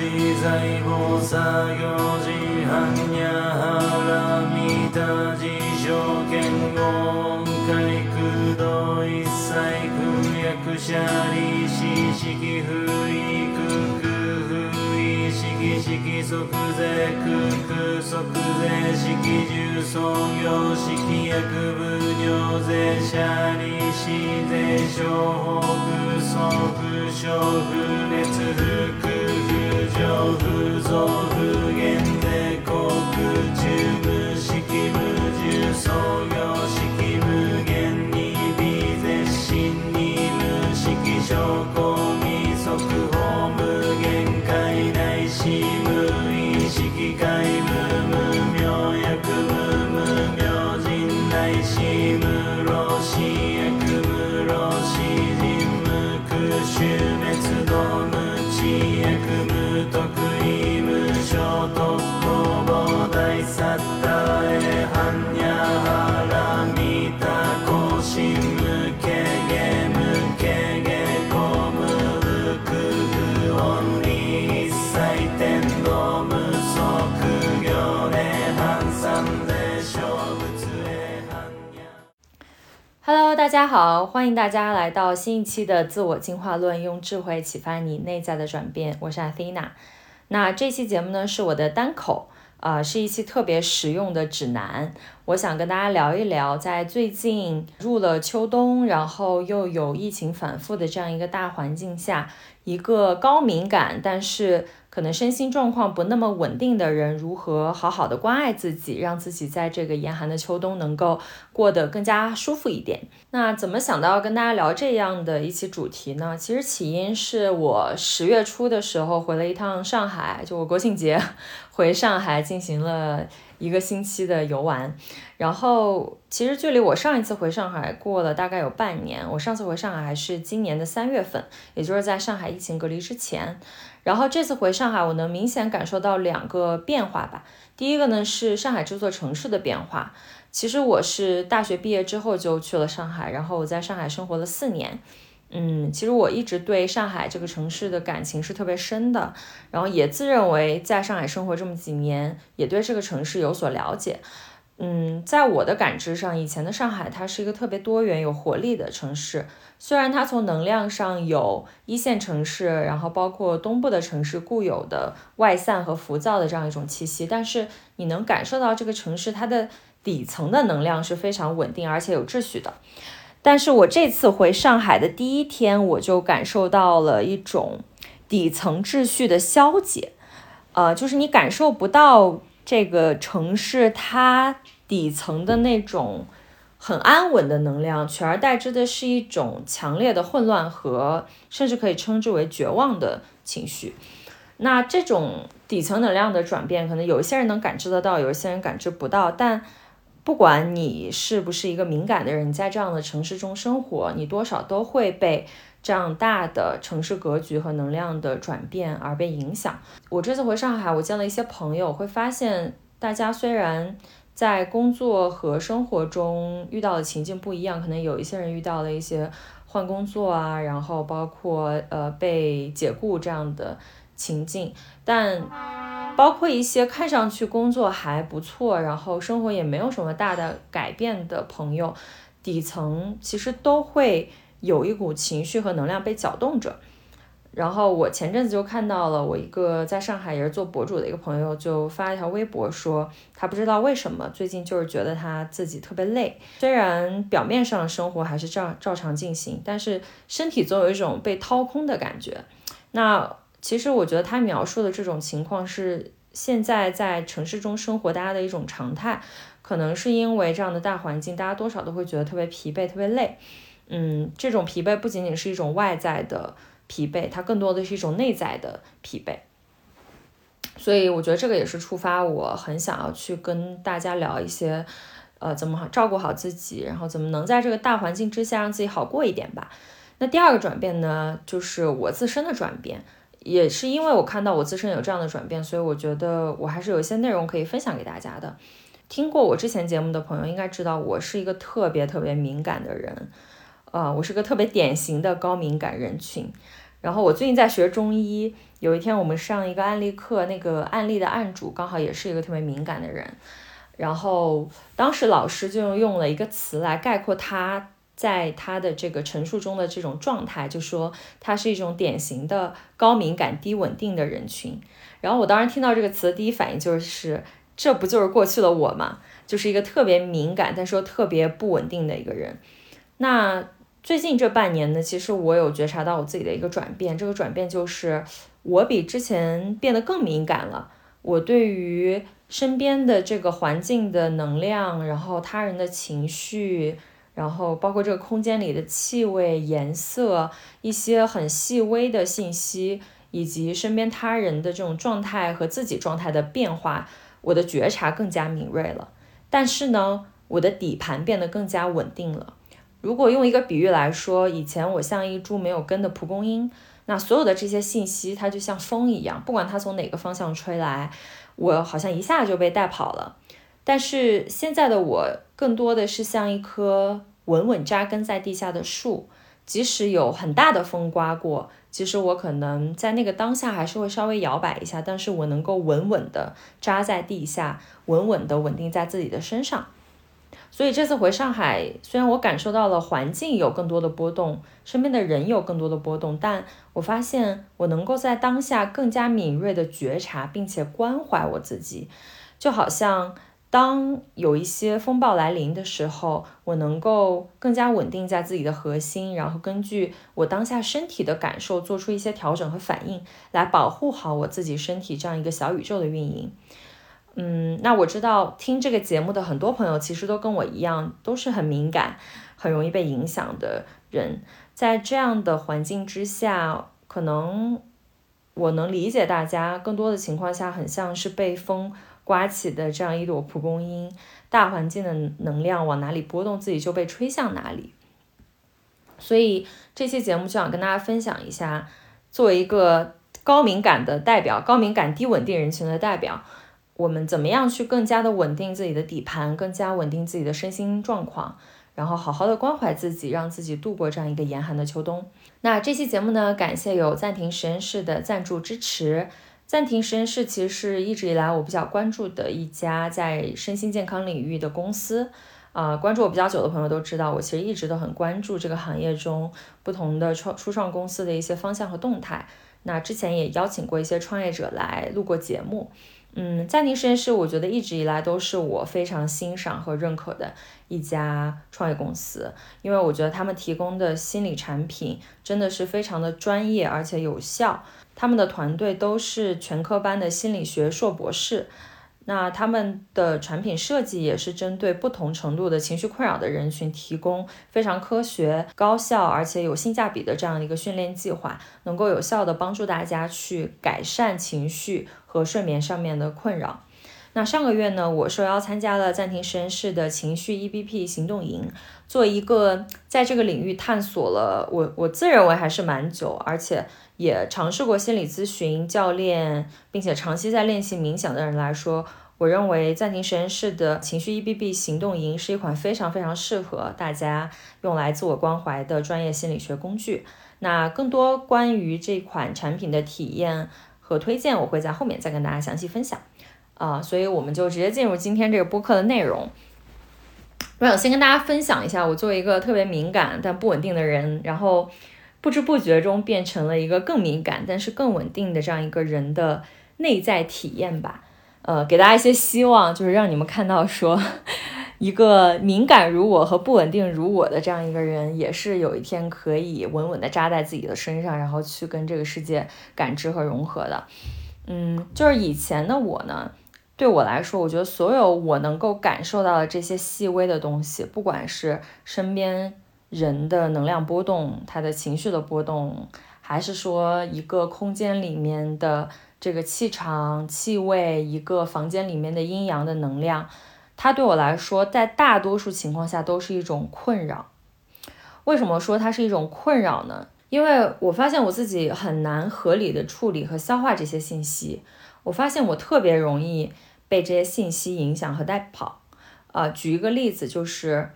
自在菩薩行事般若波羅蜜多自性剣豪海空洞一切空役者利子式不意空空不意式式即税空空即税式重創業式薬部尿税者利子税小法空相不小不熱不空不上不増不減税国中無式無重創業式大家好，欢迎大家来到新一期的自我进化论，用智慧启发你内在的转变。我是 Athena。那这期节目呢是我的单口，啊、是一期特别实用的指南。我想跟大家聊一聊，在最近入了秋冬，然后又有疫情反复的这样一个大环境下，一个高敏感但是可能身心状况不那么稳定的人，如何好好的关爱自己，让自己在这个严寒的秋冬能够过得更加舒服一点。那怎么想到要跟大家聊这样的一期主题呢？其实起因是我十月初的时候回了一趟上海，就我国庆节 回上海进行了一个星期的游玩。然后其实距离我上一次回上海过了大概有半年，我上次回上海还是今年的三月份，也就是在上海疫情隔离之前。然后这次回上海，我能明显感受到两个变化吧。第一个呢是上海这座城市的变化。其实我是大学毕业之后就去了上海，然后我在上海生活了四年。嗯，其实我一直对上海这个城市的感情是特别深的，然后也自认为在上海生活这么几年，也对这个城市有所了解。嗯，在我的感知上，以前的上海它是一个特别多元、有活力的城市。虽然它从能量上有一线城市，然后包括东部的城市固有的外散和浮躁的这样一种气息，但是你能感受到这个城市它的底层的能量是非常稳定而且有秩序的。但是我这次回上海的第一天，我就感受到了一种底层秩序的消解，呃，就是你感受不到这个城市它底层的那种很安稳的能量，取而代之的是一种强烈的混乱和甚至可以称之为绝望的情绪。那这种底层能量的转变，可能有一些人能感知得到，有一些人感知不到，但。不管你是不是一个敏感的人，在这样的城市中生活，你多少都会被这样大的城市格局和能量的转变而被影响。我这次回上海，我见了一些朋友，会发现大家虽然在工作和生活中遇到的情境不一样，可能有一些人遇到了一些换工作啊，然后包括呃被解雇这样的情境，但。包括一些看上去工作还不错，然后生活也没有什么大的改变的朋友，底层其实都会有一股情绪和能量被搅动着。然后我前阵子就看到了，我一个在上海也是做博主的一个朋友，就发一条微博说，他不知道为什么最近就是觉得他自己特别累，虽然表面上生活还是照照常进行，但是身体总有一种被掏空的感觉。那其实我觉得他描述的这种情况是现在在城市中生活大家的一种常态，可能是因为这样的大环境，大家多少都会觉得特别疲惫、特别累。嗯，这种疲惫不仅仅是一种外在的疲惫，它更多的是一种内在的疲惫。所以我觉得这个也是触发我很想要去跟大家聊一些，呃，怎么好照顾好自己，然后怎么能在这个大环境之下让自己好过一点吧。那第二个转变呢，就是我自身的转变。也是因为我看到我自身有这样的转变，所以我觉得我还是有一些内容可以分享给大家的。听过我之前节目的朋友应该知道，我是一个特别特别敏感的人，呃，我是个特别典型的高敏感人群。然后我最近在学中医，有一天我们上一个案例课，那个案例的案主刚好也是一个特别敏感的人，然后当时老师就用了一个词来概括他在他的这个陈述中的这种状态，就说他是一种典型的高敏感低稳定的人群。然后我当时听到这个词的第一反应就是，这不就是过去的我吗？就是一个特别敏感，但是又特别不稳定的一个人。那最近这半年呢，其实我有觉察到我自己的一个转变，这个转变就是我比之前变得更敏感了。我对于身边的这个环境的能量，然后他人的情绪，然后包括这个空间里的气味、颜色，一些很细微的信息，以及身边他人的这种状态和自己状态的变化，我的觉察更加敏锐了。但是呢，我的底盘变得更加稳定了。如果用一个比喻来说，以前我像一株没有根的蒲公英，那所有的这些信息，它就像风一样，不管它从哪个方向吹来，我好像一下就被带跑了。但是现在的我，更多的是像一棵稳稳扎根在地下的树，即使有很大的风刮过，其实我可能在那个当下还是会稍微摇摆一下，但是我能够稳稳的扎在地下，稳稳的稳定在自己的身上。所以这次回上海，虽然我感受到了环境有更多的波动，身边的人有更多的波动，但我发现我能够在当下更加敏锐的觉察，并且关怀我自己。就好像当有一些风暴来临的时候，我能够更加稳定在自己的核心，然后根据我当下身体的感受做出一些调整和反应，来保护好我自己身体这样一个小宇宙的运营。嗯，那我知道听这个节目的很多朋友其实都跟我一样，都是很敏感、很容易被影响的人。在这样的环境之下，可能我能理解大家更多的情况下，很像是被风刮起的这样一朵蒲公英，大环境的能量往哪里波动，自己就被吹向哪里。所以这期节目就想跟大家分享一下，作为一个高敏感的代表，高敏感低稳定人群的代表。我们怎么样去更加的稳定自己的底盘，更加稳定自己的身心状况，然后好好的关怀自己，让自己度过这样一个严寒的秋冬。那这期节目呢，感谢有暂停实验室的赞助支持。暂停实验室其实是一直以来我比较关注的一家在身心健康领域的公司。啊，关注我比较久的朋友都知道，我其实一直都很关注这个行业中不同的创初创公司的一些方向和动态。那之前也邀请过一些创业者来录过节目。嗯，暂停实验室，我觉得一直以来都是我非常欣赏和认可的一家创业公司，因为我觉得他们提供的心理产品真的是非常的专业而且有效，他们的团队都是全科班的心理学硕博士。那他们的产品设计也是针对不同程度的情绪困扰的人群，提供非常科学、高效而且有性价比的这样一个训练计划，能够有效的帮助大家去改善情绪和睡眠上面的困扰。那上个月呢，我受邀参加了暂停实验室的情绪 EBP 行动营，做一个在这个领域探索了我我自认为还是蛮久，而且也尝试过心理咨询教练，并且长期在练习冥想的人来说，我认为暂停实验室的情绪 E B B 行动营是一款非常非常适合大家用来自我关怀的专业心理学工具。那更多关于这款产品的体验和推荐，我会在后面再跟大家详细分享。啊，所以我们就直接进入今天这个播客的内容。我想先跟大家分享一下，我作为一个特别敏感但不稳定的人，然后不知不觉中变成了一个更敏感但是更稳定的这样一个人的内在体验吧。呃，给大家一些希望，就是让你们看到说，一个敏感如我和不稳定如我的这样一个人，也是有一天可以稳稳的扎在自己的身上，然后去跟这个世界感知和融合的。嗯，就是以前的我呢。对我来说，我觉得所有我能够感受到的这些细微的东西，不管是身边人的能量波动、他的情绪的波动，还是说一个空间里面的这个气场、气味，一个房间里面的阴阳的能量，它对我来说，在大多数情况下都是一种困扰。为什么说它是一种困扰呢？因为我发现我自己很难合理的处理和消化这些信息，我发现我特别容易。被这些信息影响和带跑，啊，举一个例子，就是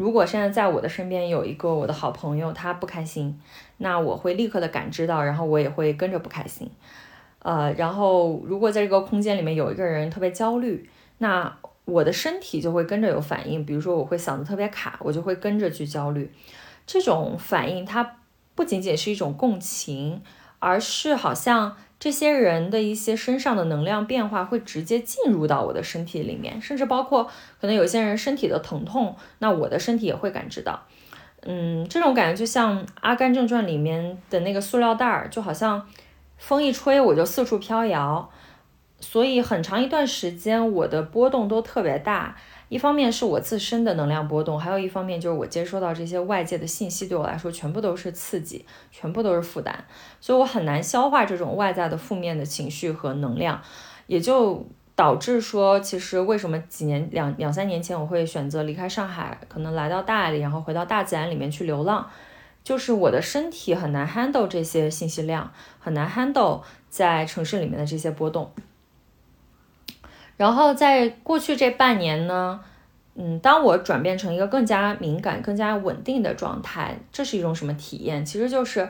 如果现在在我的身边有一个我的好朋友，他不开心，那我会立刻的感知到，然后我也会跟着不开心。呃，然后如果在这个空间里面有一个人特别焦虑，那我的身体就会跟着有反应，比如说我会嗓子特别卡，我就会跟着去焦虑。这种反应它不仅仅是一种共情，而是好像。这些人的一些身上的能量变化会直接进入到我的身体里面，甚至包括可能有些人身体的疼痛，那我的身体也会感知到。嗯，这种感觉就像《阿甘正传》里面的那个塑料袋儿，就好像风一吹我就四处飘摇，所以很长一段时间我的波动都特别大。一方面是我自身的能量波动，还有一方面就是我接收到这些外界的信息，对我来说全部都是刺激，全部都是负担，所以我很难消化这种外在的负面的情绪和能量，也就导致说，其实为什么几年两两三年前我会选择离开上海，可能来到大理，然后回到大自然里面去流浪，就是我的身体很难 handle 这些信息量，很难 handle 在城市里面的这些波动。然后在过去这半年呢，嗯，当我转变成一个更加敏感、更加稳定的状态，这是一种什么体验？其实就是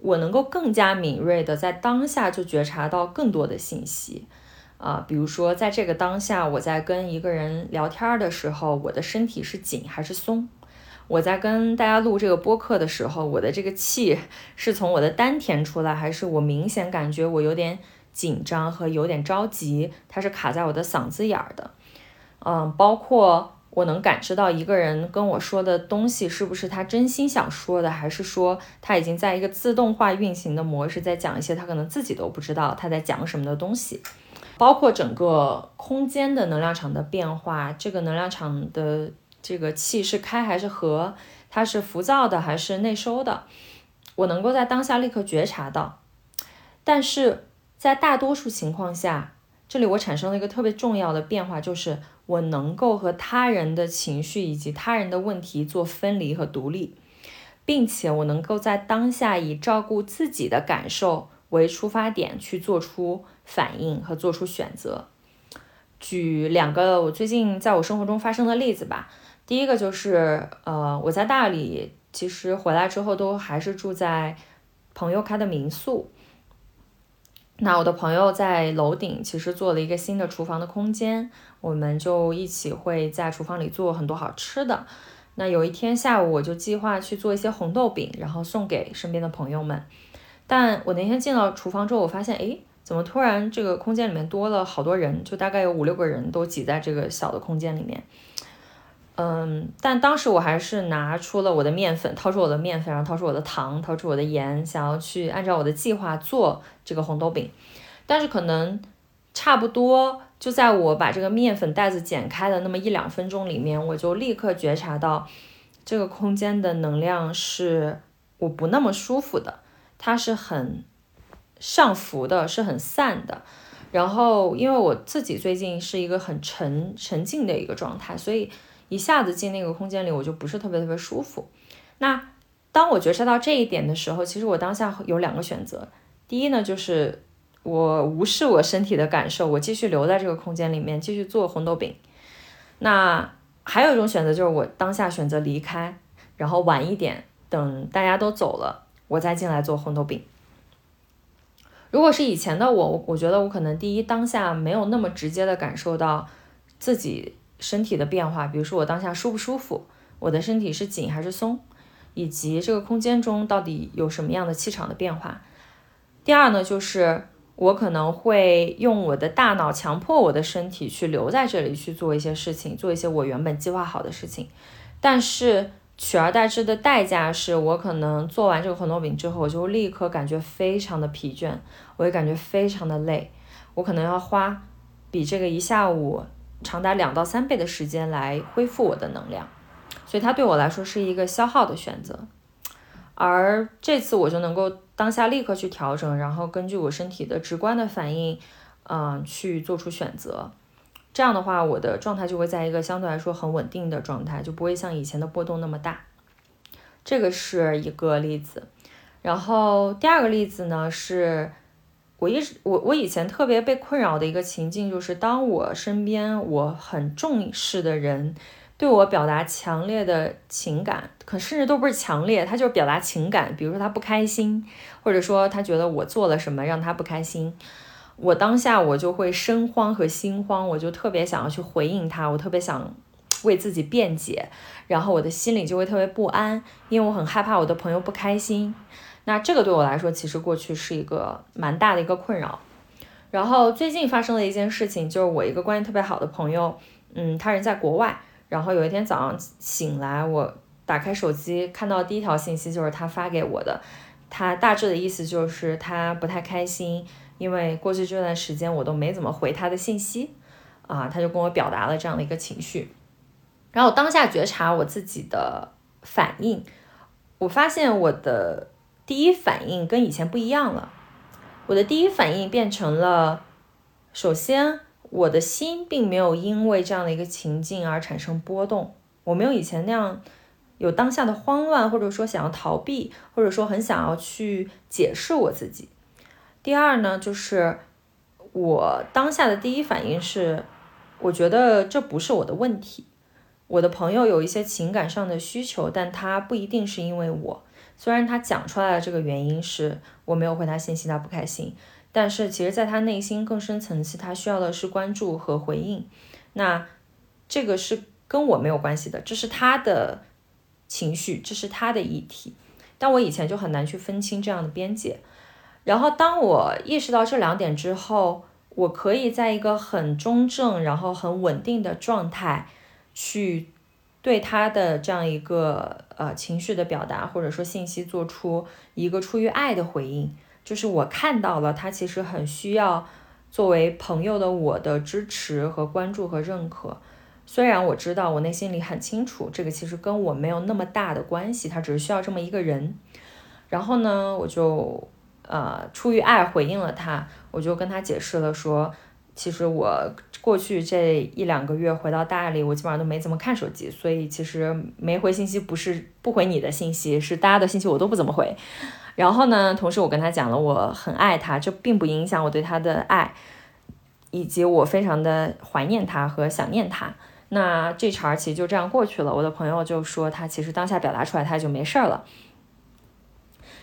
我能够更加敏锐的在当下就觉察到更多的信息啊，比如说在这个当下，我在跟一个人聊天的时候，我的身体是紧还是松？我在跟大家录这个播客的时候，我的这个气是从我的丹田出来，还是我明显感觉我有点？紧张和有点着急，它是卡在我的嗓子眼儿的，嗯，包括我能感知到一个人跟我说的东西是不是他真心想说的，还是说他已经在一个自动化运行的模式，在讲一些他可能自己都不知道他在讲什么的东西，包括整个空间的能量场的变化，这个能量场的这个气是开还是合，它是浮躁的还是内收的，我能够在当下立刻觉察到，但是。在大多数情况下，这里我产生了一个特别重要的变化，就是我能够和他人的情绪以及他人的问题做分离和独立，并且我能够在当下以照顾自己的感受为出发点去做出反应和做出选择。举两个我最近在我生活中发生的例子吧。第一个就是，呃，我在大理，其实回来之后都还是住在朋友开的民宿。那我的朋友在楼顶其实做了一个新的厨房的空间，我们就一起会在厨房里做很多好吃的。那有一天下午，我就计划去做一些红豆饼，然后送给身边的朋友们。但我那天进到厨房之后，我发现，哎，怎么突然这个空间里面多了好多人？就大概有五六个人都挤在这个小的空间里面。嗯，但当时我还是拿出了我的面粉，掏出我的面粉，然后掏出我的糖，掏出我的盐，想要去按照我的计划做这个红豆饼。但是可能差不多就在我把这个面粉袋子剪开的那么一两分钟里面，我就立刻觉察到这个空间的能量是我不那么舒服的，它是很上浮的，是很散的。然后因为我自己最近是一个很沉沉静的一个状态，所以。一下子进那个空间里，我就不是特别特别舒服。那当我觉察到这一点的时候，其实我当下有两个选择。第一呢，就是我无视我身体的感受，我继续留在这个空间里面继续做红豆饼。那还有一种选择就是我当下选择离开，然后晚一点，等大家都走了，我再进来做红豆饼。如果是以前的我，我觉得我可能第一当下没有那么直接的感受到自己。身体的变化，比如说我当下舒不舒服，我的身体是紧还是松，以及这个空间中到底有什么样的气场的变化。第二呢，就是我可能会用我的大脑强迫我的身体去留在这里去做一些事情，做一些我原本计划好的事情。但是取而代之的代价是我可能做完这个红豆饼之后，我就立刻感觉非常的疲倦，我也感觉非常的累，我可能要花比这个一下午。长达两到三倍的时间来恢复我的能量，所以它对我来说是一个消耗的选择。而这次我就能够当下立刻去调整，然后根据我身体的直观的反应，嗯，去做出选择。这样的话，我的状态就会在一个相对来说很稳定的状态，就不会像以前的波动那么大。这个是一个例子。然后第二个例子呢是。我一直我我以前特别被困扰的一个情境，就是当我身边我很重视的人对我表达强烈的情感，可甚至都不是强烈，他就是表达情感。比如说他不开心，或者说他觉得我做了什么让他不开心，我当下我就会身慌和心慌，我就特别想要去回应他，我特别想为自己辩解，然后我的心里就会特别不安，因为我很害怕我的朋友不开心。那这个对我来说，其实过去是一个蛮大的一个困扰。然后最近发生了一件事情，就是我一个关系特别好的朋友，嗯，他人在国外。然后有一天早上醒来，我打开手机看到第一条信息就是他发给我的，他大致的意思就是他不太开心，因为过去这段时间我都没怎么回他的信息，啊，他就跟我表达了这样的一个情绪。然后当下觉察我自己的反应，我发现我的第一反应跟以前不一样了。我的第一反应变成了，首先，我的心并没有因为这样的一个情境而产生波动，我没有以前那样有当下的慌乱，或者说想要逃避，或者说很想要去解释我自己。第二呢，就是我当下的第一反应是，我觉得这不是我的问题，我的朋友有一些情感上的需求，但他不一定是因为我。虽然他讲出来的这个原因是我没有回他信息，他不开心，但是其实在他内心更深层次，他需要的是关注和回应。那这个是跟我没有关系的，这是他的情绪，这是他的议题。但我以前就很难去分清这样的边界。然后当我意识到这两点之后，我可以在一个很中正，然后很稳定的状态去。对他的这样一个呃情绪的表达，或者说信息，做出一个出于爱的回应，就是我看到了他其实很需要作为朋友的我的支持和关注和认可。虽然我知道我内心里很清楚，这个其实跟我没有那么大的关系，他只是需要这么一个人。然后呢，我就呃出于爱回应了他，我就跟他解释了说。其实我过去这一两个月回到大理，我基本上都没怎么看手机，所以其实没回信息不是不回你的信息，是大家的信息我都不怎么回。然后呢，同时我跟他讲了我很爱他，这并不影响我对他的爱，以及我非常的怀念他和想念他。那这茬儿其实就这样过去了。我的朋友就说他其实当下表达出来他就没事儿了，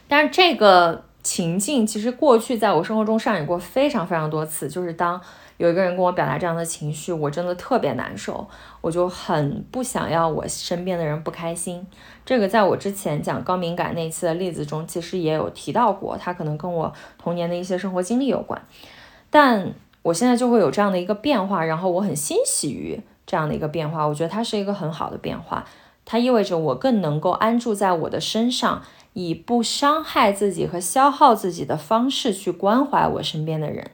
但是这个情境其实过去在我生活中上演过非常非常多次，就是当。有一个人跟我表达这样的情绪，我真的特别难受，我就很不想要我身边的人不开心。这个在我之前讲高敏感那次的例子中，其实也有提到过，它可能跟我童年的一些生活经历有关。但我现在就会有这样的一个变化，然后我很欣喜于这样的一个变化，我觉得它是一个很好的变化，它意味着我更能够安住在我的身上，以不伤害自己和消耗自己的方式去关怀我身边的人。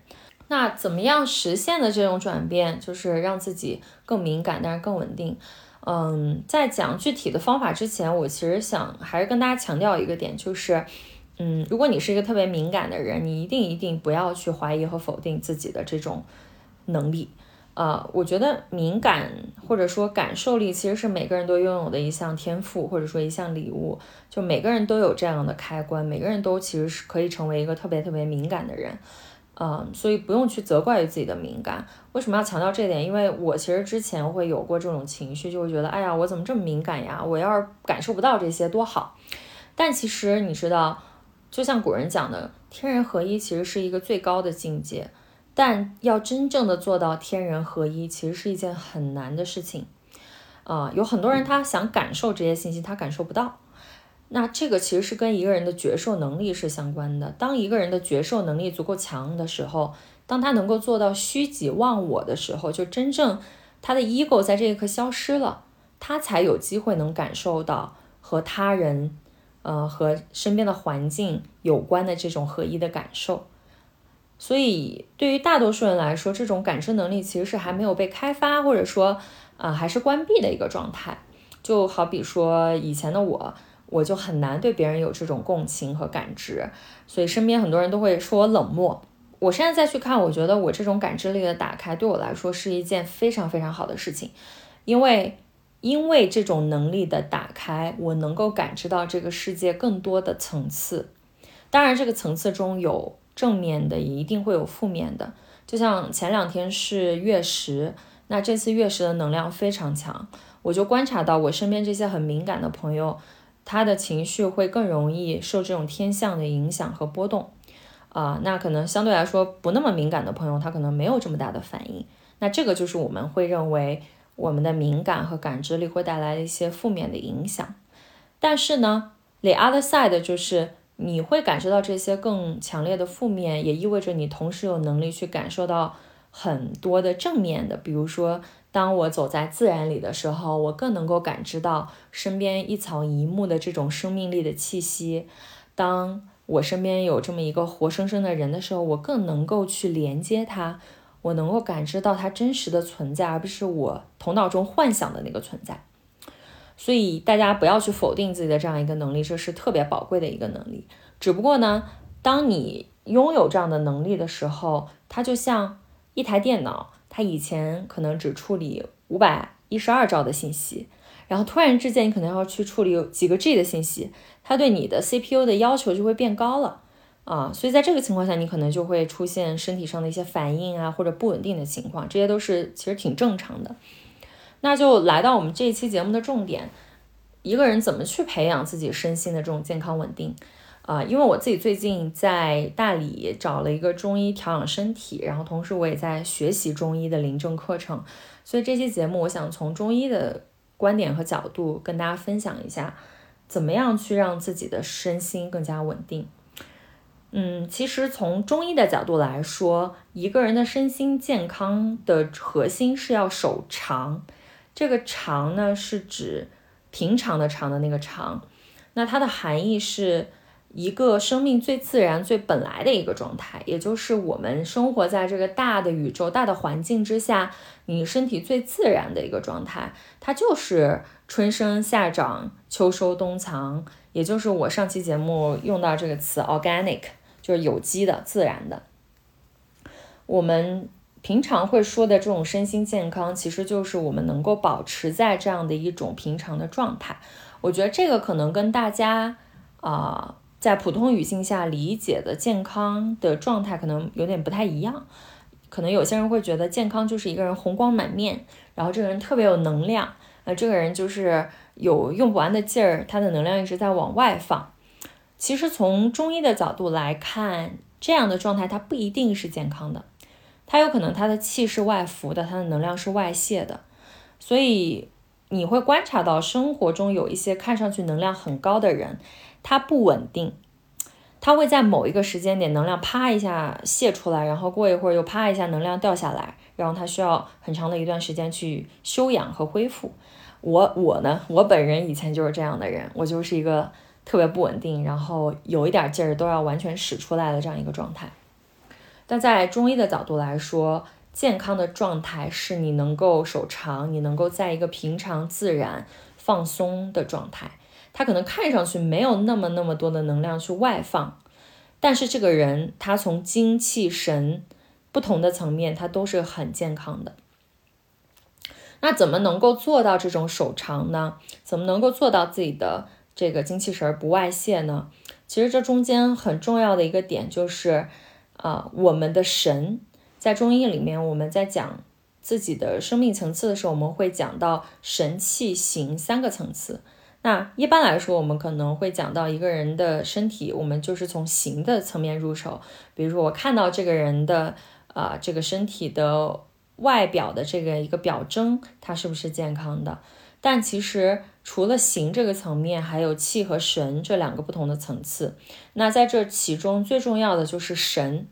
那怎么样实现的这种转变，就是让自己更敏感，但是更稳定。嗯，在讲具体的方法之前，我其实想还是跟大家强调一个点，就是，嗯，如果你是一个特别敏感的人，你一定一定不要去怀疑和否定自己的这种能力。呃，我觉得敏感或者说感受力其实是每个人都拥有的一项天赋，或者说一项礼物。就每个人都有这样的开关，每个人都其实是可以成为一个特别特别敏感的人。嗯，所以不用去责怪于自己的敏感。为什么要强调这点？因为我其实之前会有过这种情绪，就会觉得，哎呀，我怎么这么敏感呀？我要是感受不到这些多好。但其实你知道，就像古人讲的，天人合一其实是一个最高的境界。但要真正的做到天人合一，其实是一件很难的事情。啊，有很多人他想感受这些信息，他感受不到。那这个其实是跟一个人的觉受能力是相关的。当一个人的觉受能力足够强的时候，当他能够做到虚己忘我的时候，就真正他的 ego 在这一刻消失了，他才有机会能感受到和他人，呃，和身边的环境有关的这种合一的感受。所以，对于大多数人来说，这种感知能力其实是还没有被开发，或者说，啊，还是关闭的一个状态。就好比说以前的我。我就很难对别人有这种共情和感知，所以身边很多人都会说我冷漠。我现在再去看，我觉得我这种感知力的打开对我来说是一件非常非常好的事情，因为因为这种能力的打开，我能够感知到这个世界更多的层次。当然，这个层次中有正面的，也一定会有负面的。就像前两天是月食，那这次月食的能量非常强。我就观察到我身边这些很敏感的朋友，他的情绪会更容易受这种天象的影响和波动。啊，那可能相对来说不那么敏感的朋友，他可能没有这么大的反应。那这个就是我们会认为我们的敏感和感知力会带来一些负面的影响。但是呢，the other side 就是你会感受到这些更强烈的负面，也意味着你同时有能力去感受到很多的正面的。比如说，当我走在自然里的时候，我更能够感知到身边一草一木的这种生命力的气息。当我身边有这么一个活生生的人的时候，我更能够去连接他，我能够感知到他真实的存在，而不是我头脑中幻想的那个存在。所以大家不要去否定自己的这样一个能力，这是特别宝贵的一个能力。只不过呢，当你拥有这样的能力的时候，它就像一台电脑，它以前可能只处理五百一十二兆的信息。然后突然之间，你可能要去处理几个 G 的信息，它对你的 CPU 的要求就会变高了啊，所以在这个情况下，你可能就会出现身体上的一些反应啊，或者不稳定的情况，这些都是其实挺正常的。那就来到我们这一期节目的重点，一个人怎么去培养自己身心的这种健康稳定啊？因为我自己最近在大理找了一个中医调养身体，然后同时我也在学习中医的临证课程，所以这期节目我想从中医的。观点和角度跟大家分享一下，怎么样去让自己的身心更加稳定。嗯，其实从中医的角度来说，一个人的身心健康的核心是要守常。这个长呢，是指平常的长的那个长。那它的含义是。一个生命最自然、最本来的一个状态，也就是我们生活在这个大的宇宙、大的环境之下，你身体最自然的一个状态，它就是春生夏长、秋收冬藏，也就是我上期节目用到这个词 “organic”，就是有机的、自然的。我们平常会说的这种身心健康，其实就是我们能够保持在这样的一种平常的状态。我觉得这个可能跟大家啊。在普通语境下理解的健康的状态可能有点不太一样，可能有些人会觉得健康就是一个人红光满面，然后这个人特别有能量，呃，这个人就是有用不完的劲儿，他的能量一直在往外放。其实从中医的角度来看，这样的状态它不一定是健康的，它有可能他的气是外浮的，他的能量是外泄的，所以你会观察到生活中有一些看上去能量很高的人。他不稳定，他会在某一个时间点能量啪一下泄出来，然后过一会儿又啪一下能量掉下来，然后他需要很长的一段时间去休养和恢复。我我呢，我本人以前就是这样的人，我就是一个特别不稳定，然后有一点劲儿都要完全使出来的这样一个状态。但在中医的角度来说，健康的状态是你能够守长，你能够在一个平常、自然、放松的状态。他可能看上去没有那么那么多的能量去外放，但是这个人他从精气神不同的层面，他都是很健康的。那怎么能够做到这种守长呢？怎么能够做到自己的这个精气神不外泄呢？其实这中间很重要的一个点就是，啊，我们的神在中医里面，我们在讲自己的生命层次的时候，我们会讲到神气形三个层次。那一般来说，我们可能会讲到一个人的身体，我们就是从形的层面入手。比如说，我看到这个人的啊，这个身体的外表的这个一个表征，它是不是健康的？但其实除了形这个层面，还有气和神这两个不同的层次。那在这其中最重要的就是神，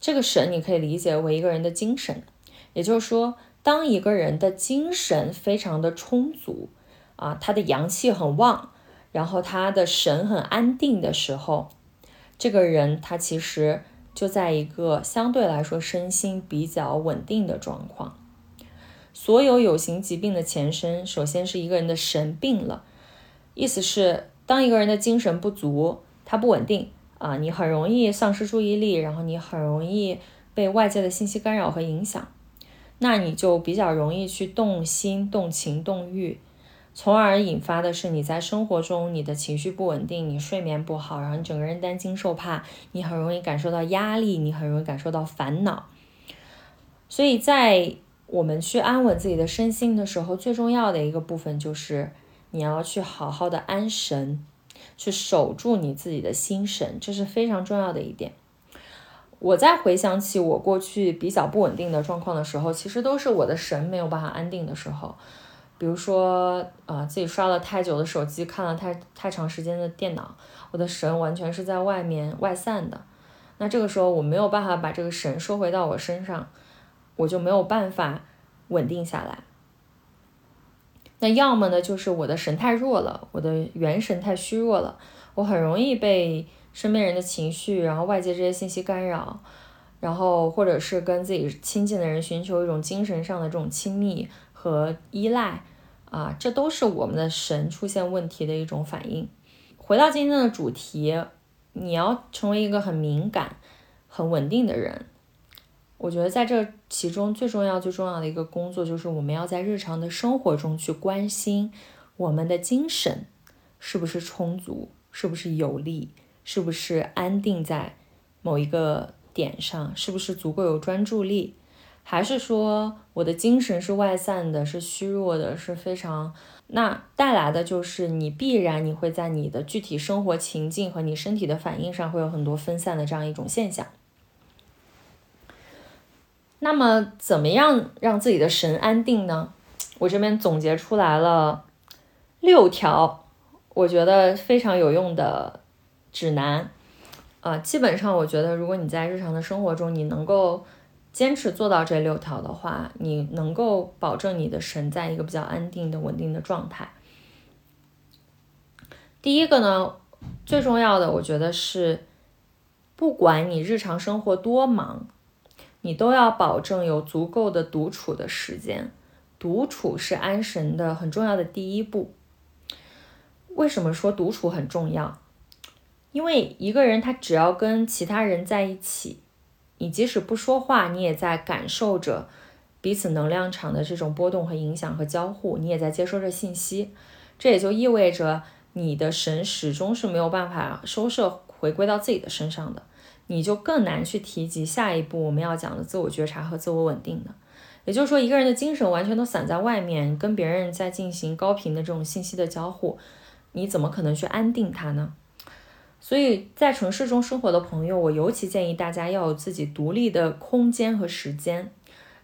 这个神你可以理解为一个人的精神，也就是说，当一个人的精神非常的充足。啊，他的阳气很旺，然后他的神很安定的时候，这个人他其实就在一个相对来说身心比较稳定的状况。所有有形疾病的前身，首先是一个人的神病了，意思是当一个人的精神不足，他不稳定啊，你很容易丧失注意力，然后你很容易被外界的信息干扰和影响，那你就比较容易去动心、动情、动欲。从而引发的是你在生活中你的情绪不稳定，你睡眠不好，然后你整个人担惊受怕，你很容易感受到压力，你很容易感受到烦恼。所以在我们去安稳自己的身心的时候，最重要的一个部分就是你要去好好的安神，去守住你自己的心神，这是非常重要的一点。我在回想起我过去比较不稳定的状况的时候，其实都是我的神没有办法安定的时候。比如说，啊，自己刷了太久的手机，看了太太长时间的电脑，我的神完全是在外面外散的。那这个时候我没有办法把这个神收回到我身上，我就没有办法稳定下来。那要么呢，就是我的神太弱了，我的元神太虚弱了，我很容易被身边人的情绪，然后外界这些信息干扰，然后或者是跟自己亲近的人寻求一种精神上的这种亲密和依赖。啊，这都是我们的神出现问题的一种反应。回到今天的主题，你要成为一个很敏感、很稳定的人。我觉得在这其中最重要、最重要的一个工作，就是我们要在日常的生活中去关心我们的精神是不是充足，是不是有力，是不是安定在某一个点上，是不是足够有专注力。还是说我的精神是外散的，是虚弱的，是非常那带来的就是你必然你会在你的具体生活情境和你身体的反应上会有很多分散的这样一种现象。那么怎么样让自己的神安定呢？我这边总结出来了六条，我觉得非常有用的指南啊。基本上我觉得如果你在日常的生活中你能够。坚持做到这六条的话，你能够保证你的神在一个比较安定的、稳定的状态。第一个呢，最重要的，我觉得是，不管你日常生活多忙，你都要保证有足够的独处的时间。独处是安神的很重要的第一步。为什么说独处很重要？因为一个人他只要跟其他人在一起。你即使不说话，你也在感受着彼此能量场的这种波动和影响和交互，你也在接收着信息。这也就意味着你的神始终是没有办法收摄回归到自己的身上的，你就更难去提及下一步我们要讲的自我觉察和自我稳定的。也就是说，一个人的精神完全都散在外面，跟别人在进行高频的这种信息的交互，你怎么可能去安定它呢？所以在城市中生活的朋友，我尤其建议大家要有自己独立的空间和时间。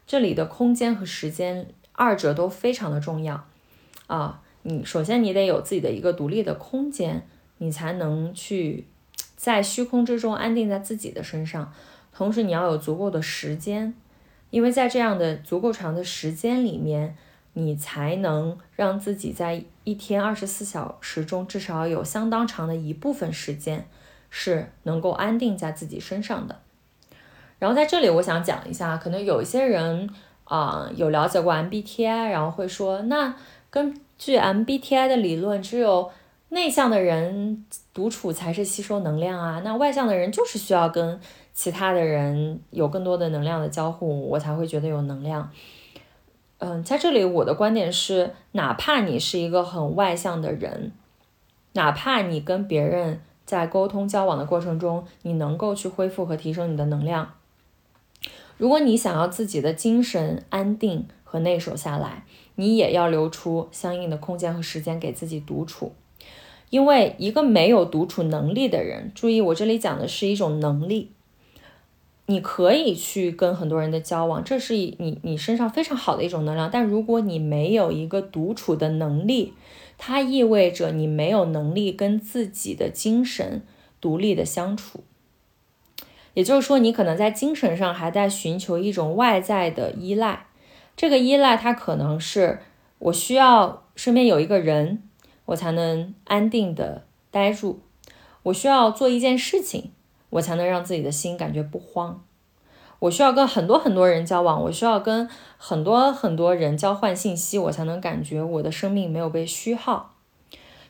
这里的空间和时间二者都非常的重要啊！你首先你得有自己的一个独立的空间，你才能去在虚空之中安定在自己的身上。同时你要有足够的时间，因为在这样的足够长的时间里面。你才能让自己在一天二十四小时中，至少有相当长的一部分时间是能够安定在自己身上的。然后在这里，我想讲一下，可能有一些人啊有了解过 MBTI，然后会说，那根据 MBTI 的理论，只有内向的人独处才是吸收能量啊，那外向的人就是需要跟其他的人有更多的能量的交互，我才会觉得有能量。嗯，在这里我的观点是，哪怕你是一个很外向的人，哪怕你跟别人在沟通交往的过程中，你能够去恢复和提升你的能量，如果你想要自己的精神安定和内守下来，你也要留出相应的空间和时间给自己独处，因为一个没有独处能力的人，注意我这里讲的是一种能力。你可以去跟很多人的交往，这是你你身上非常好的一种能量。但如果你没有一个独处的能力，它意味着你没有能力跟自己的精神独立的相处。也就是说，你可能在精神上还在寻求一种外在的依赖。这个依赖，它可能是我需要身边有一个人，我才能安定的待住。我需要做一件事情。我才能让自己的心感觉不慌。我需要跟很多很多人交往，我需要跟很多很多人交换信息，我才能感觉我的生命没有被虚耗。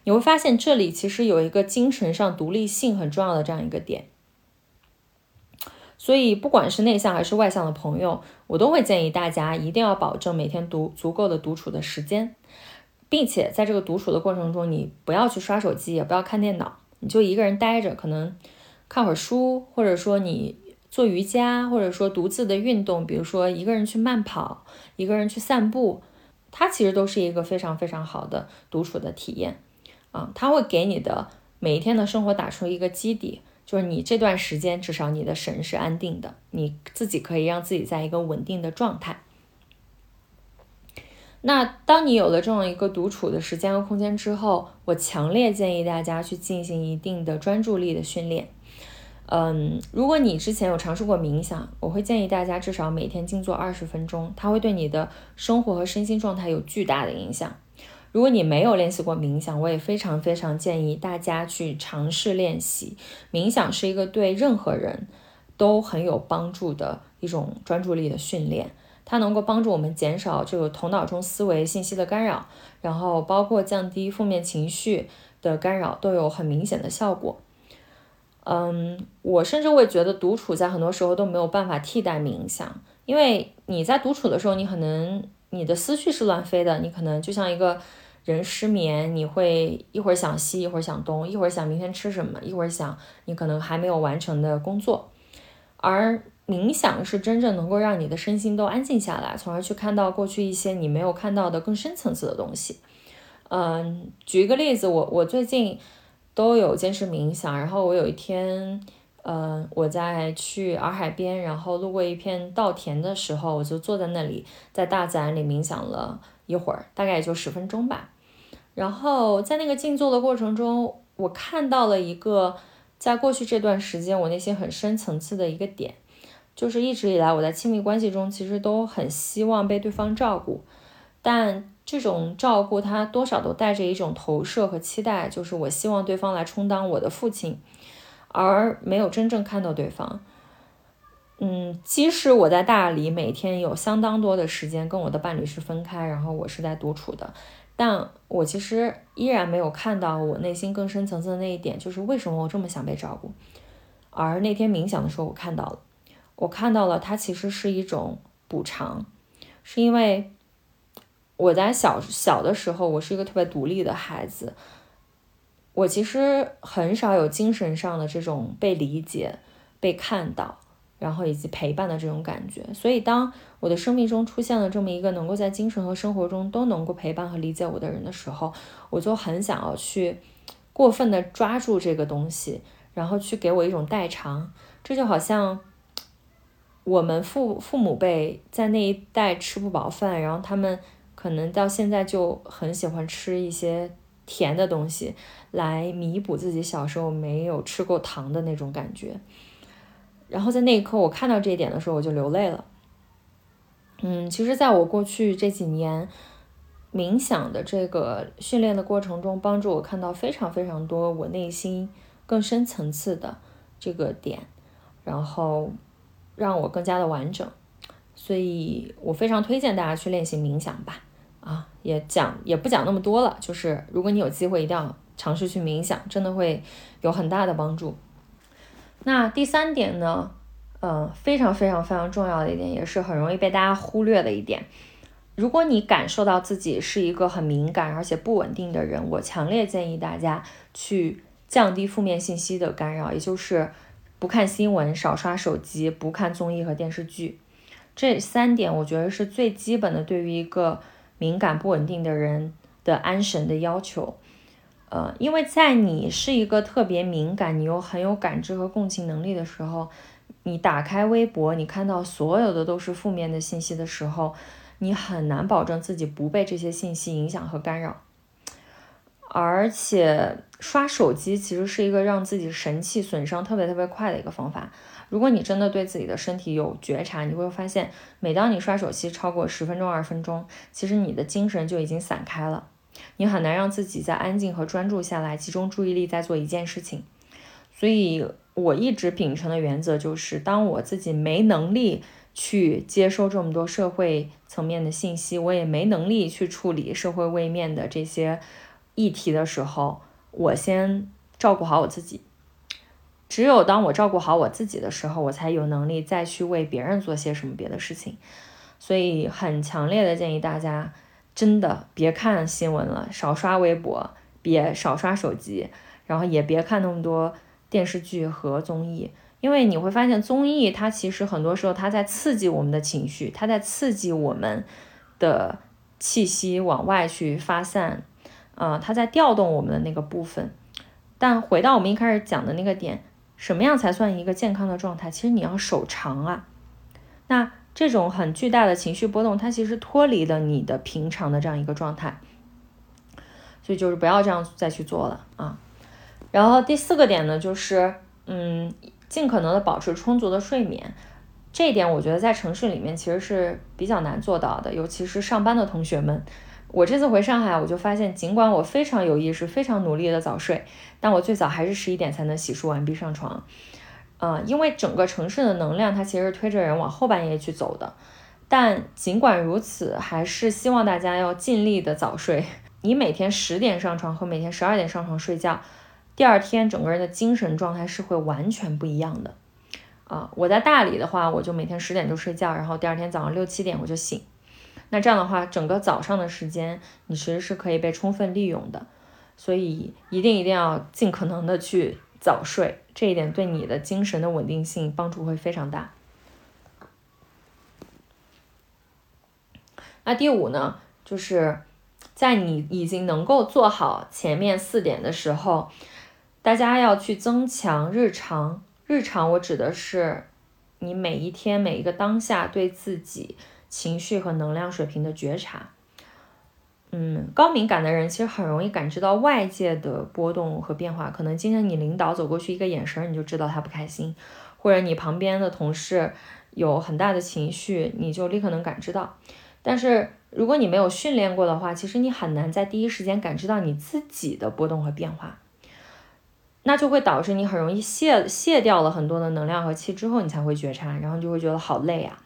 你会发现这里其实有一个精神上独立性很重要的这样一个点。所以不管是内向还是外向的朋友，我都会建议大家一定要保证每天独足够的独处的时间，并且在这个独处的过程中，你不要去刷手机，也不要看电脑，你就一个人待着，可能。看会儿书，或者说你做瑜伽，或者说独自的运动，比如说一个人去慢跑，一个人去散步，它其实都是一个非常非常好的独处的体验啊。它会给你的每一天的生活打出一个基底，就是你这段时间至少你的神是安定的，你自己可以让自己在一个稳定的状态。那当你有了这样一个独处的时间和空间之后，我强烈建议大家去进行一定的专注力的训练。嗯，如果你之前有尝试过冥想，我会建议大家至少每天静坐二十分钟，它会对你的生活和身心状态有巨大的影响。如果你没有练习过冥想，我也非常非常建议大家去尝试练习冥想，是一个对任何人都很有帮助的一种专注力的训练。它能够帮助我们减少这个头脑中思维信息的干扰，然后包括降低负面情绪的干扰，都有很明显的效果。嗯，我甚至会觉得独处在很多时候都没有办法替代冥想，因为你在独处的时候，你可能你的思绪是乱飞的，你可能就像一个人失眠，你会一会儿想西，一会儿想东，一会儿想明天吃什么，一会儿想你可能还没有完成的工作，而。冥想是真正能够让你的身心都安静下来，从而去看到过去一些你没有看到的更深层次的东西。嗯，举一个例子，我我最近都有坚持冥想，然后我有一天，嗯，我在去洱海边，然后路过一片稻田的时候，我就坐在那里，在大自然里冥想了一会儿，大概也就十分钟吧。然后在那个静坐的过程中，我看到了一个在过去这段时间我内心很深层次的一个点。就是一直以来，我在亲密关系中其实都很希望被对方照顾，但这种照顾它多少都带着一种投射和期待，就是我希望对方来充当我的父亲，而没有真正看到对方。嗯，即使我在大理每天有相当多的时间跟我的伴侣是分开，然后我是在独处的，但我其实依然没有看到我内心更深层次的那一点，就是为什么我这么想被照顾。而那天冥想的时候，我看到了。我看到了，它其实是一种补偿，是因为我在小小的时候，我是一个特别独立的孩子，我其实很少有精神上的这种被理解、被看到，然后以及陪伴的这种感觉。所以，当我的生命中出现了这么一个能够在精神和生活中都能够陪伴和理解我的人的时候，我就很想要去过分的抓住这个东西，然后去给我一种代偿。这就好像。我们父父母辈在那一代吃不饱饭，然后他们可能到现在就很喜欢吃一些甜的东西，来弥补自己小时候没有吃过糖的那种感觉。然后在那一刻，我看到这一点的时候，我就流泪了。嗯，其实，在我过去这几年冥想的这个训练的过程中，帮助我看到非常非常多我内心更深层次的这个点，然后。让我更加的完整，所以我非常推荐大家去练习冥想吧。啊，也讲也不讲那么多了，就是如果你有机会，一定要尝试去冥想，真的会有很大的帮助。那第三点呢，嗯，非常非常非常重要的一点，也是很容易被大家忽略的一点。如果你感受到自己是一个很敏感而且不稳定的人，我强烈建议大家去降低负面信息的干扰，也就是。不看新闻，少刷手机，不看综艺和电视剧，这三点我觉得是最基本的，对于一个敏感不稳定的人的安神的要求。呃，因为在你是一个特别敏感，你又很有感知和共情能力的时候，你打开微博，你看到所有的都是负面的信息的时候，你很难保证自己不被这些信息影响和干扰。而且刷手机其实是一个让自己神气损伤特别特别快的一个方法。如果你真的对自己的身体有觉察，你会发现，每当你刷手机超过十分钟、二十分钟，其实你的精神就已经散开了，你很难让自己在安静和专注下来，集中注意力在做一件事情。所以我一直秉承的原则就是，当我自己没能力去接收这么多社会层面的信息，我也没能力去处理社会位面的这些。议题的时候，我先照顾好我自己。只有当我照顾好我自己的时候，我才有能力再去为别人做些什么别的事情。所以，很强烈的建议大家，真的别看新闻了，少刷微博，别少刷手机，然后也别看那么多电视剧和综艺，因为你会发现综艺它其实很多时候它在刺激我们的情绪，它在刺激我们的气息往外去发散，啊，它在调动我们的那个部分。但回到我们一开始讲的那个点，什么样才算一个健康的状态？其实你要手长啊。那这种很巨大的情绪波动，它其实脱离了你的平常的这样一个状态，所以就是不要这样再去做了啊。然后第四个点呢，就是嗯，尽可能的保持充足的睡眠。这一点我觉得在城市里面其实是比较难做到的，尤其是上班的同学们。我这次回上海，我就发现，尽管我非常有意识、非常努力的早睡，但我最早还是十一点才能洗漱完毕上床。啊，因为整个城市的能量它其实推着人往后半夜去走的。但尽管如此，还是希望大家要尽力的早睡。你每天十点上床和每天十二点上床睡觉，第二天整个人的精神状态是会完全不一样的。啊，我在大理的话，我就每天十点就睡觉，然后第二天早上六七点我就醒。那这样的话，整个早上的时间你其实是可以被充分利用的。所以一定一定要尽可能的去。早睡这一点对你的精神的稳定性帮助会非常大。那第五呢，就是在你已经能够做好前面四点的时候，大家要去增强日常。日常我指的是你每一天每一个当下对自己情绪和能量水平的觉察。嗯，高敏感的人其实很容易感知到外界的波动和变化。可能今天你领导走过去一个眼神，你就知道他不开心；或者你旁边的同事有很大的情绪，你就立刻能感知到。但是如果你没有训练过的话，其实你很难在第一时间感知到你自己的波动和变化，那就会导致你很容易卸卸掉了很多的能量和气之后，你才会觉察，然后就会觉得好累啊。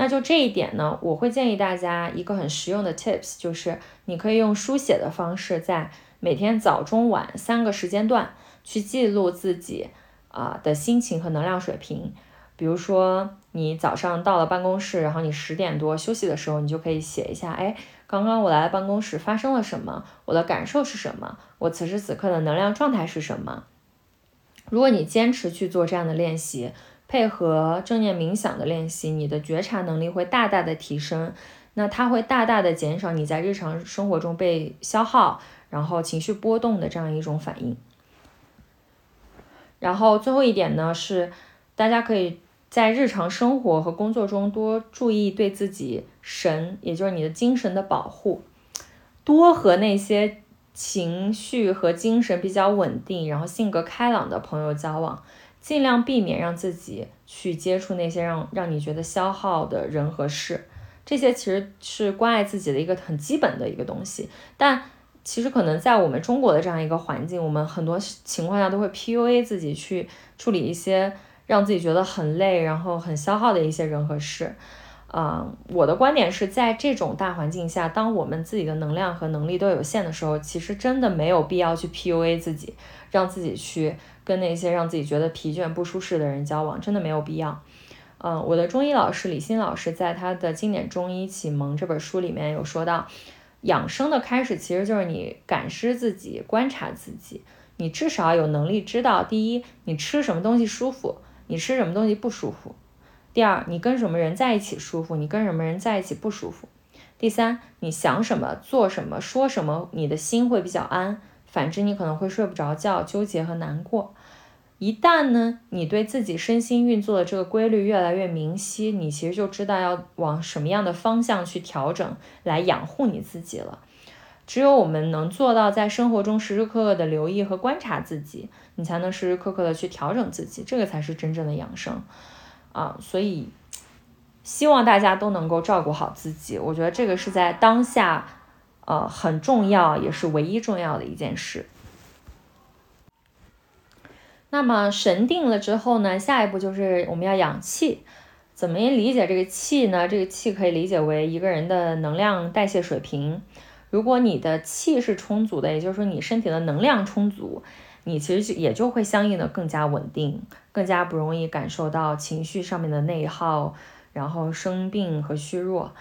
那就这一点呢，我会建议大家一个很实用的 tips，就是你可以用书写的方式，在每天早中晚三个时间段去记录自己啊的心情和能量水平。比如说，你早上到了办公室，然后你十点多休息的时候，你就可以写一下，哎，刚刚我来了办公室发生了什么，我的感受是什么，我此时此刻的能量状态是什么。如果你坚持去做这样的练习。配合正念冥想的练习，你的觉察能力会大大的提升，那它会大大的减少你在日常生活中被消耗，然后情绪波动的这样一种反应。然后最后一点呢，是大家可以在日常生活和工作中多注意对自己神，也就是你的精神的保护，多和那些情绪和精神比较稳定，然后性格开朗的朋友交往。尽量避免让自己去接触那些让让你觉得消耗的人和事，这些其实是关爱自己的一个很基本的一个东西。但其实可能在我们中国的这样一个环境，我们很多情况下都会 PUA 自己去处理一些让自己觉得很累，然后很消耗的一些人和事。啊，我的观点是在这种大环境下，当我们自己的能量和能力都有限的时候，其实真的没有必要去 PUA 自己，让自己去。跟那些让自己觉得疲倦不舒适的人交往，真的没有必要。嗯，我的中医老师李欣老师在他的经典中医启蒙这本书里面有说到，养生的开始其实就是你感知自己、观察自己。你至少有能力知道，第一，你吃什么东西舒服，你吃什么东西不舒服；第二，你跟什么人在一起舒服，你跟什么人在一起不舒服；第三，你想什么、做什么、说什么，你的心会比较安。反之，你可能会睡不着觉，纠结和难过。一旦呢，你对自己身心运作的这个规律越来越明晰，你其实就知道要往什么样的方向去调整，来养护你自己了。只有我们能做到在生活中时时刻刻的留意和观察自己，你才能时时刻刻的去调整自己，这个才是真正的养生啊！所以，希望大家都能够照顾好自己。我觉得这个是在当下，呃，很重要，也是唯一重要的一件事。那么神定了之后呢？下一步就是我们要养气。怎么理解这个气呢？这个气可以理解为一个人的能量代谢水平。如果你的气是充足的，也就是说你身体的能量充足，你其实也就会相应的更加稳定，更加不容易感受到情绪上面的内耗，然后生病和虚弱。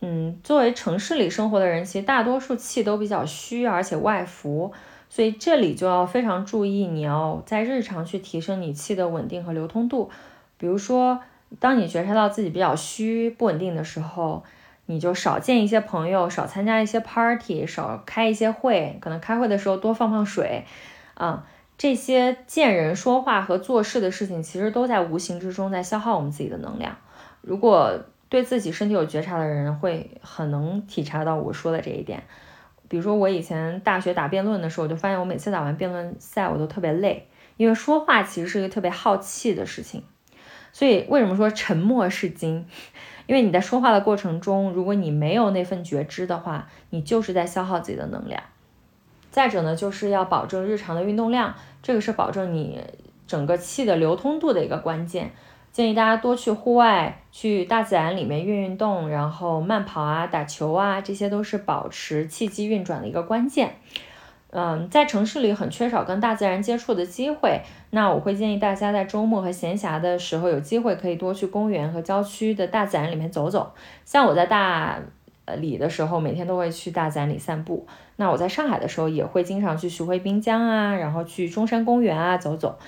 嗯，作为城市里生活的人，其实大多数气都比较虚，而且外浮。所以这里就要非常注意，你要在日常去提升你气的稳定和流通度。比如说，当你觉察到自己比较虚、不稳定的时候，你就少见一些朋友，少参加一些 party，少开一些会，可能开会的时候多放放水，啊，这些见人说话和做事的事情，其实都在无形之中在消耗我们自己的能量。如果对自己身体有觉察的人，会很能体察到我说的这一点。比如说，我以前大学打辩论的时候，我就发现我每次打完辩论赛，我都特别累，因为说话其实是一个特别耗气的事情。所以为什么说沉默是金？因为你在说话的过程中，如果你没有那份觉知的话，你就是在消耗自己的能量。再者呢，就是要保证日常的运动量，这个是保证你整个气的流通度的一个关键。建议大家多去户外，去大自然里面运运动，然后慢跑啊、打球啊，这些都是保持气机运转的一个关键。嗯，在城市里很缺少跟大自然接触的机会，那我会建议大家在周末和闲暇的时候有机会可以多去公园和郊区的大自然里面走走。像我在大理的时候，每天都会去大自然里散步。那我在上海的时候也会经常去徐汇滨江啊，然后去中山公园啊走走，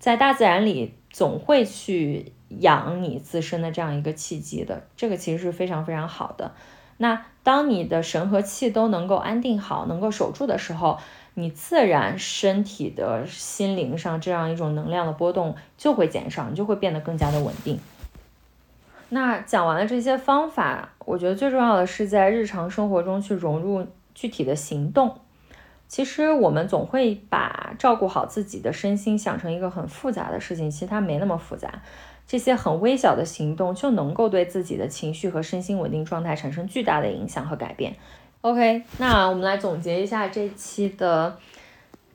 在大自然里。总会去养你自身的这样一个契机的，这个其实是非常非常好的。那当你的神和气都能够安定好，能够守住的时候，你自然身体的心灵上这样一种能量的波动就会减少，你就会变得更加的稳定。那讲完了这些方法，我觉得最重要的是在日常生活中去融入具体的行动。其实我们总会把照顾好自己的身心想成一个很复杂的事情，其实它没那么复杂。这些很微小的行动就能够对自己的情绪和身心稳定状态产生巨大的影响和改变。OK，那我们来总结一下这期的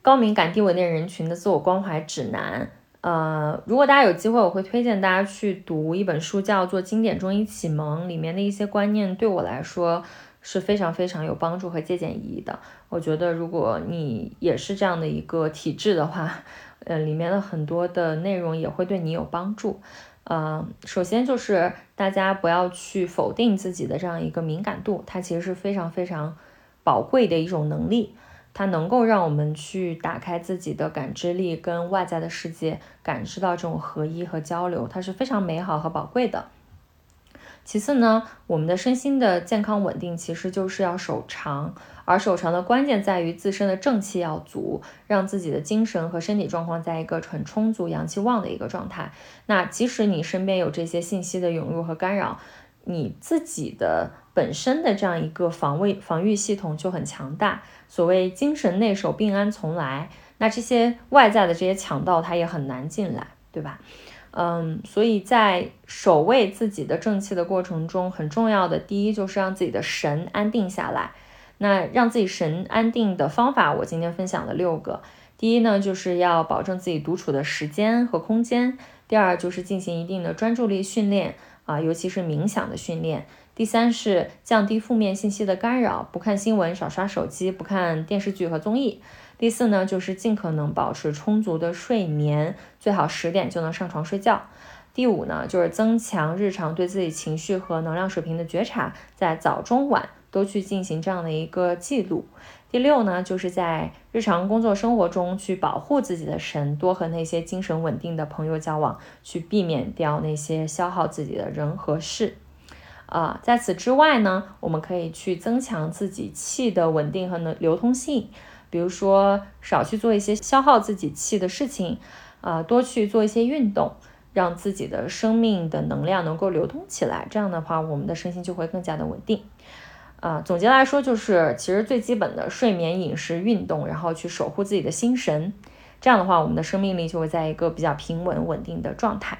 高敏感低稳定人群的自我关怀指南。呃，如果大家有机会，我会推荐大家去读一本书，叫做《经典中医启蒙》，里面的一些观念对我来说。是非常非常有帮助和借鉴意义的。我觉得，如果你也是这样的一个体质的话，呃，里面的很多的内容也会对你有帮助。呃，首先就是大家不要去否定自己的这样一个敏感度，它其实是非常非常宝贵的一种能力，它能够让我们去打开自己的感知力，跟外在的世界感知到这种合一和交流，它是非常美好和宝贵的。其次呢，我们的身心的健康稳定，其实就是要守常，而守常的关键在于自身的正气要足，让自己的精神和身体状况在一个很充足、阳气旺的一个状态。那即使你身边有这些信息的涌入和干扰，你自己的本身的这样一个防卫防御系统就很强大。所谓精神内守，病安从来。那这些外在的这些强盗，他也很难进来，对吧？嗯，所以在守卫自己的正气的过程中，很重要的第一就是让自己的神安定下来。那让自己神安定的方法，我今天分享了六个。第一呢，就是要保证自己独处的时间和空间；第二，就是进行一定的专注力训练啊，尤其是冥想的训练；第三是降低负面信息的干扰，不看新闻，少刷手机，不看电视剧和综艺。第四呢，就是尽可能保持充足的睡眠，最好十点就能上床睡觉。第五呢，就是增强日常对自己情绪和能量水平的觉察，在早中晚都去进行这样的一个记录。第六呢，就是在日常工作生活中去保护自己的神，多和那些精神稳定的朋友交往，去避免掉那些消耗自己的人和事。啊，在此之外呢，我们可以去增强自己气的稳定和能流通性。比如说，少去做一些消耗自己气的事情，啊，多去做一些运动，让自己的生命的能量能够流通起来。这样的话，我们的身心就会更加的稳定。啊，总结来说，就是其实最基本的睡眠、饮食、运动，然后去守护自己的心神。这样的话，我们的生命力就会在一个比较平稳、稳定的状态。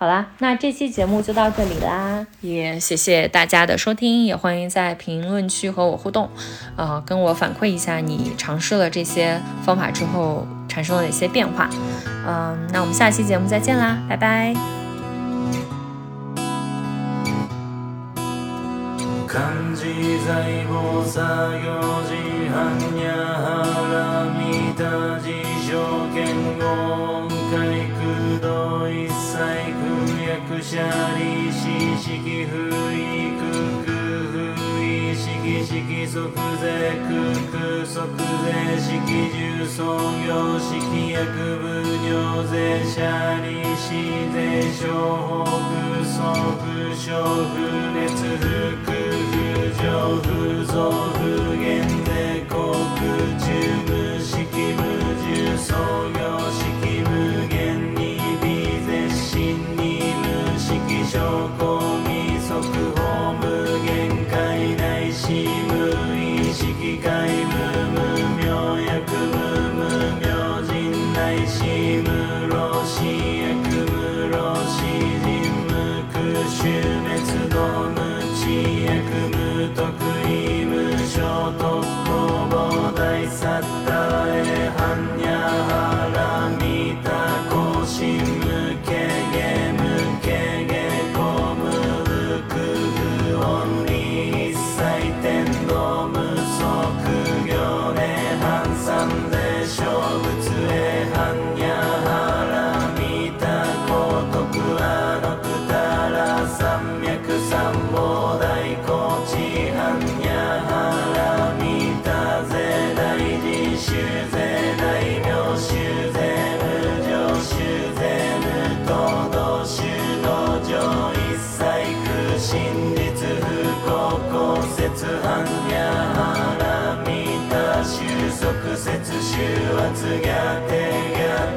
好啦，那这期节目就到这里啦，也谢谢大家的收听，也欢迎在评论区和我互动，呃，跟我反馈一下你尝试了这些方法之后产生了哪些变化。嗯，那我们下期节目再见啦，拜拜。くしゃ りししきふいくくふいしきしき規則税空空即税式重創業式薬部尿税シャリ市税商法空送不傷不熱不空不上不増不減税航空中無式無重創業式終滅の無知へ組む徳重圧が手が